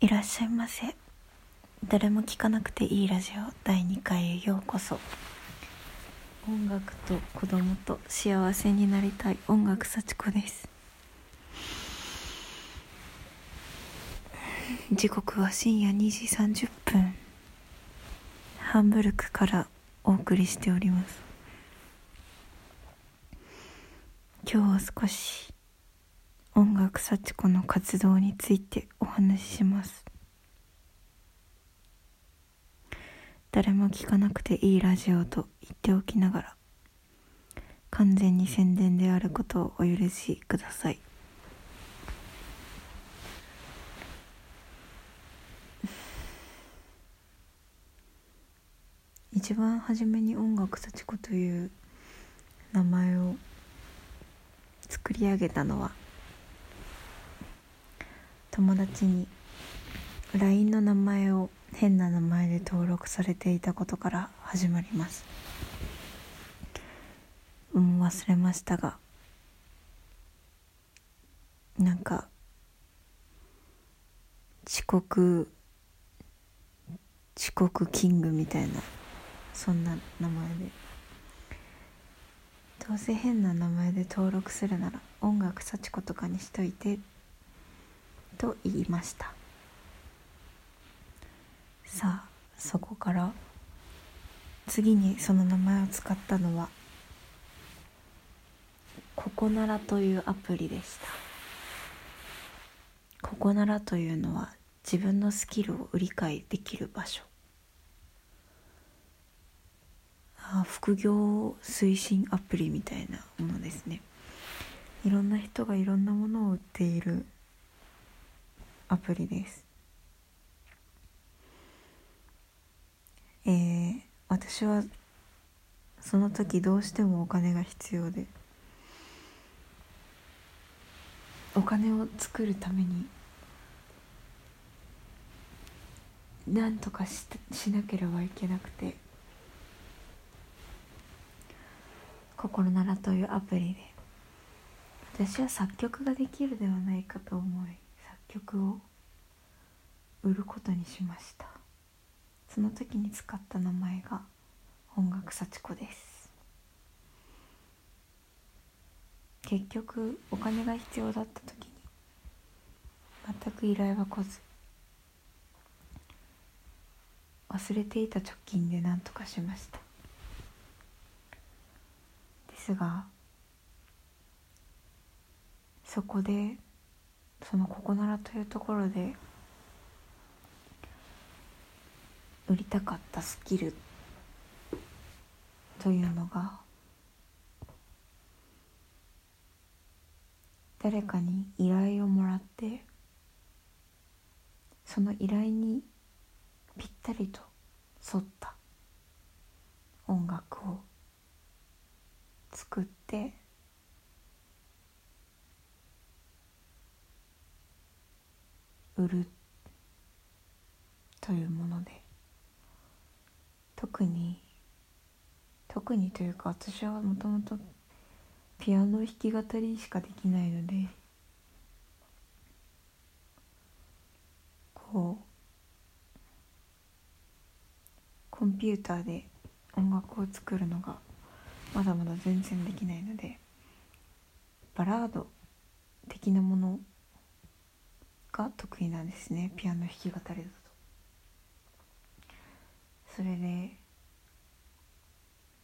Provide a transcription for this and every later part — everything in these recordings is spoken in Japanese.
いらっしゃいませ。誰も聞かなくていいラジオ。第2回へようこそ。音楽と子供と幸せになりたい。音楽幸子です。時刻は深夜2時30分。ハンブルクからお送りしております。今日は少し音楽幸子の活動についてお話しします。誰も聞かなくていいラジオと言っておきながら完全に宣伝であることをお許しください。一番初めに音楽幸子という名前を作り上げたのは友達に LINE の名前を変な名前で登録されていたことから始まります。うん忘れましたがなんか遅刻遅刻キングみたいなそんな名前で。どうせ変な名前で登録するなら音楽幸子とかにしといて。と言いました。さあそこから次にその名前を使ったのはココナラというアプリでした。ココナラというのは自分のスキルを売り買いできる場所。あ副業推進アプリみたいなものですね。いろんな人がいろんなものを売っているアプリです。えー、私はその時どうしてもお金が必要でお金を作るために何とかししなければいけなくて「心なら」というアプリで。私は作曲ができるではないかと思い作曲を売ることにしました。その時に使った名前が音楽幸子です。結局お金が必要だった時に全く依頼は来ず忘れていた貯金で何とかしました。ですがそこでそのここならというところで売りたかったスキルというのが誰かに依頼をもらってその依頼にぴったりと沿った音楽を作って売るというもの。特に特にというか私はもともとピアノ弾き語りしかできないのでこうコンピューターで音楽を作るのがまだまだ全然できないのでバラード的なものが得意なんですねピアノ弾き語りだと。それで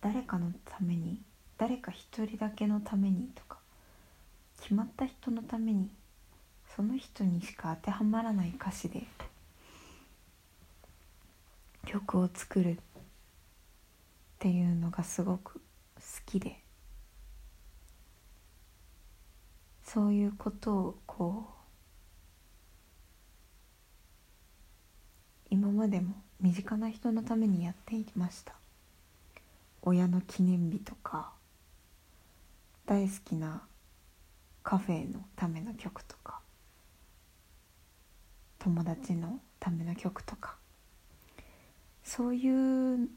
誰かのために誰か一人だけのためにとか決まった人のためにその人にしか当てはまらない歌詞で曲を作るっていうのがすごく好きでそういうことをこう今までも身近な人のためにやっていきました。親の記念日とか大好きなカフェのための曲とか友達のための曲とかそういう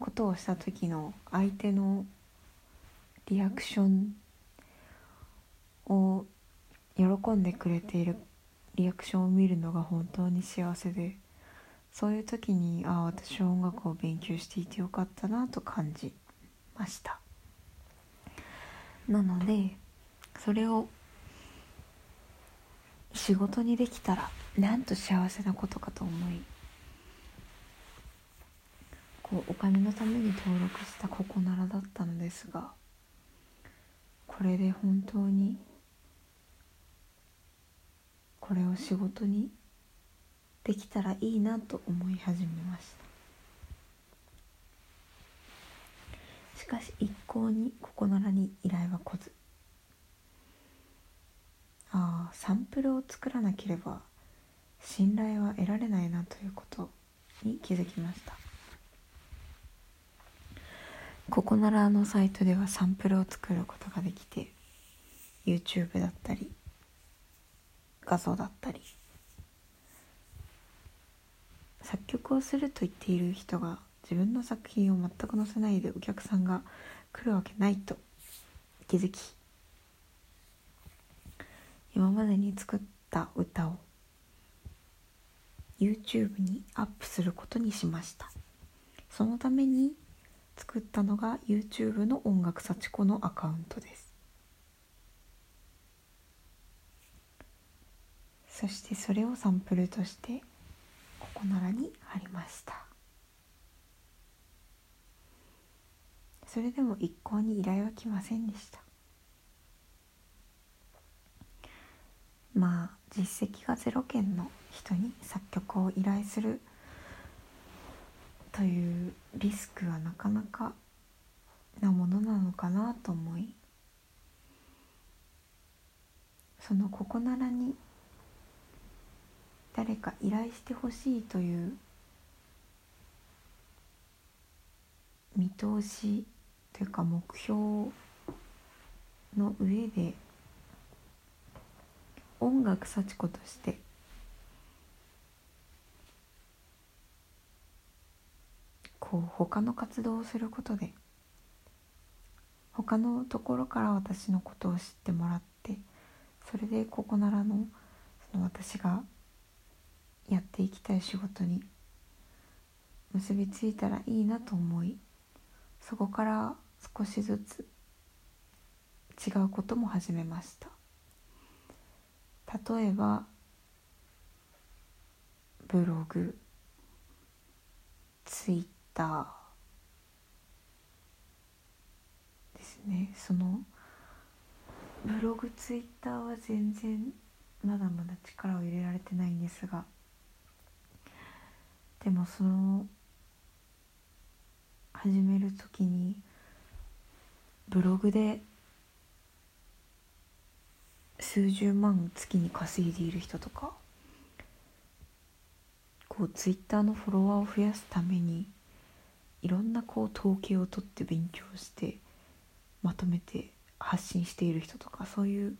ことをした時の相手のリアクションを喜んでくれているリアクションを見るのが本当に幸せでそういう時にああ私は音楽を勉強していてよかったなと感じました。なのでそれを仕事にできたらなんと幸せなことかと思いこうお金のために登録したここならだったのですがこれで本当にこれを仕事にできたらいいなと思い始めました。しかし一向にここならに依頼は来ず。ああサンプルを作らなければ信頼は得られないなということに気づきました。ここならのサイトではサンプルを作ることができて YouTube だったり画像だったり作曲をすると言っている人が自分の作品を全く載せないでお客さんが来るわけないと気づき今までに作った歌を YouTube にアップすることにしました。そのために作ったのが YouTube の音楽幸子のアカウントです。そしてそれをサンプルとしてここならに貼りました。それでも一向に依頼は来ませんでした。まあ実績がゼロ件の人に作曲を依頼するというリスクはなかなかなものなのかなと思いそのここならに誰か依頼してほしいという見通しというか目標の上で音楽幸子としてこう他の活動をすることで他のところから私のことを知ってもらってそれでここならのその私がやっていきたい仕事に結びついたらいいなと思いそこから少しずつ違うことも始めました。例えばブログツイッターですね。そのブログツイッターは全然まだまだ力を入れられてないんですがでもその始める時にブログで数十万月に稼いでいる人とかこうツイッターのフォロワーを増やすためにいろんなこう統計を取って勉強してまとめて発信している人とかそういう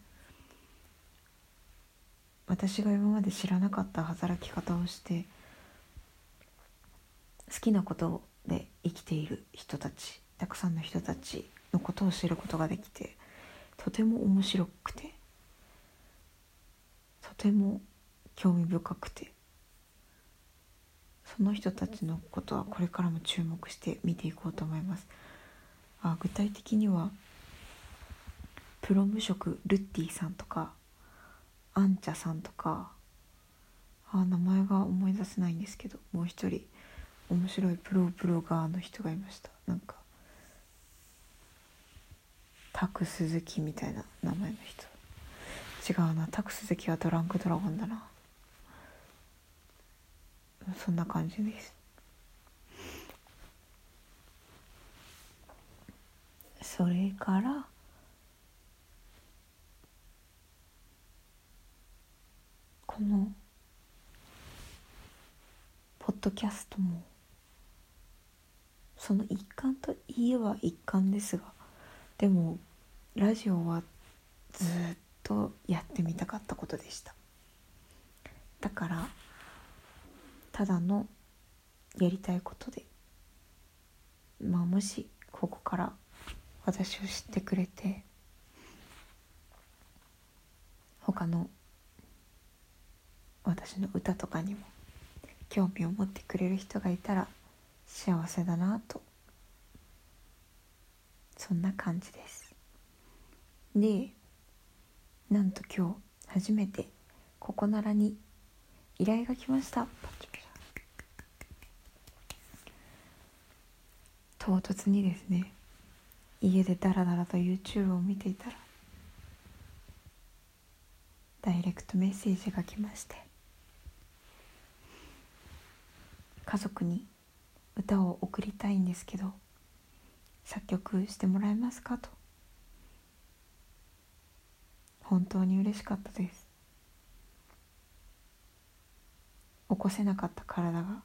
私が今まで知らなかった働き方をして好きなことで生きている人たちたくさんの人たちのことを知ることができてとても面白くてとても興味深くてその人たちのことはこれからも注目して見ていこうと思います。あ具体的にはプロ無職ルッティさんとかアンチャさんとかあ名前が思い出せないんですけどもう一人面白いプロブロガーの人がいました。なんかタク鈴木みたいな名前の人。違うなタク鈴木はドランクドラゴンだな。そんな感じです。それからこのポッドキャストもその一環といえば一環ですがでもラジオはずっとやってみたかったことでした。だからただのやりたいことでまあもしここから私を知ってくれて他の私の歌とかにも興味を持ってくれる人がいたら幸せだなと。そんな感じです。でなんと今日初めてここならに依頼が来ました。唐突にですね家でダラダラと YouTube を見ていたらダイレクトメッセージが来まして家族に歌を送りたいんですけど作曲してもらえますかと。本当に嬉しかったです。起こせなかった体が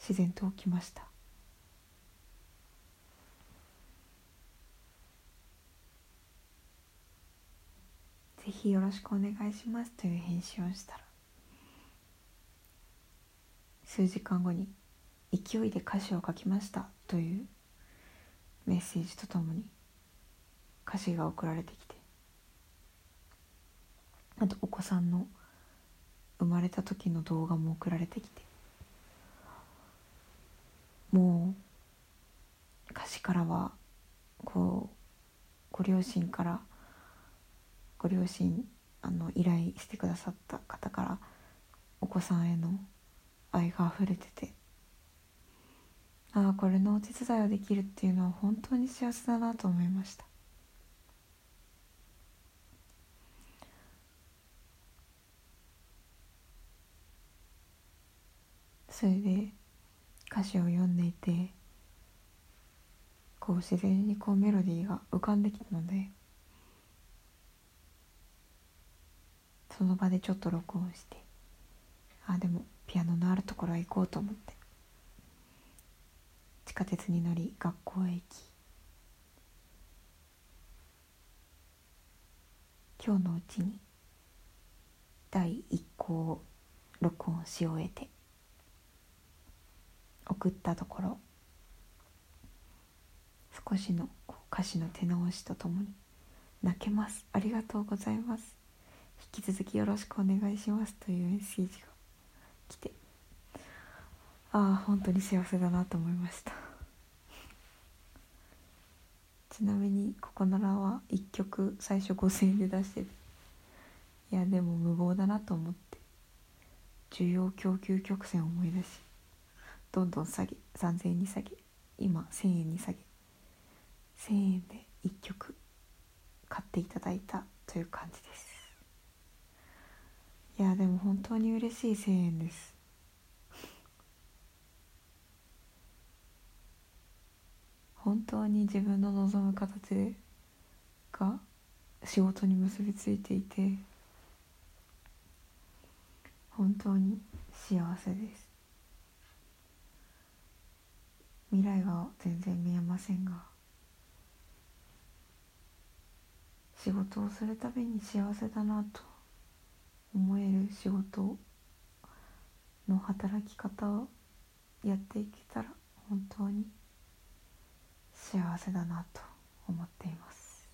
自然と起きました。ぜひよろしくお願いしますという返信をしたら。数時間後に勢いで歌詞を書きましたというメッセージとともに歌詞が送られてきて。あとお子さんの生まれた時の動画も送られてきて。もう歌詞からはこうご両親からご両親あの依頼してくださった方からお子さんへの愛が溢れてて。ああこれのお手伝いをできるっていうのは本当に幸せだなと思いました。それで歌詞を読んでいてこう自然にこうメロディーが浮かんできたのでその場でちょっと録音してあでもピアノのあるところへ行こうと思って。地下鉄に乗り学校へ行き今日のうちに第一項を録音し終えて送ったところ少しの歌詞の手直しとともに「泣けます。ありがとうございます。引き続きよろしくお願いします。というメッセージが来て。ああ本当に幸せだなと思いました。ちなみにここならは1曲最初5000円で出してていやでも無謀だなと思って。需要供給曲線を思い出しどんどん下げ3000円に下げ今1000円に下げ。1000円で1曲買っていただいたという感じです。でも本当に嬉しい1000円です。本当に自分の望む形が仕事に結びついていて本当に幸せです。未来が全然見えませんが仕事をするたびに幸せだなと思える仕事の働き方をやっていけたら本当に幸せだなと思っています。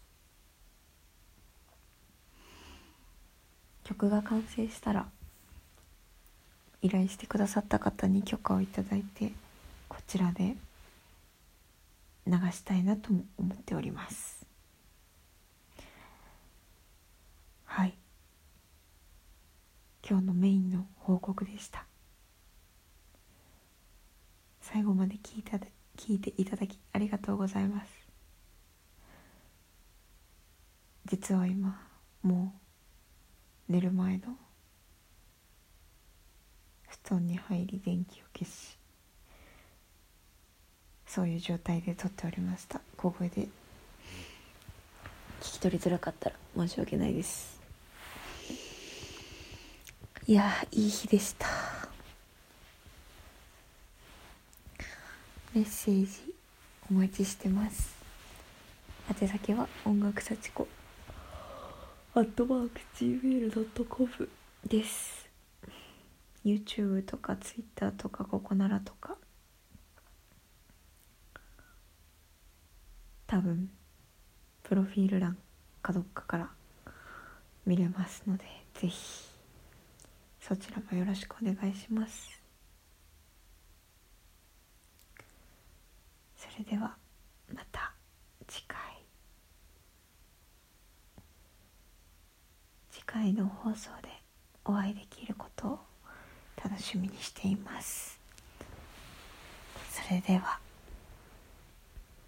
曲が完成したら依頼してくださった方に許可をいただいてこちらで流したいなとも思っておりますはい今日のメインの報告でした。最後まで聞いた聞いていただきありがとうございます。実は今もう寝る前の布団に入り電気を消しそういう状態で撮っておりました。小声で。聞き取りづらかったら申し訳ないです。いやいい日でした。メッセージお待ちしてます。宛先は音楽幸子。アットマーク Gmail.com です。YouTube とか Twitter とかここならとか。多分プロフィール欄かどっかから見れますのでぜひ。そちらもよろしくお願いします。それではまた次回。次回の放送でお会いできることを楽しみにしています。それでは。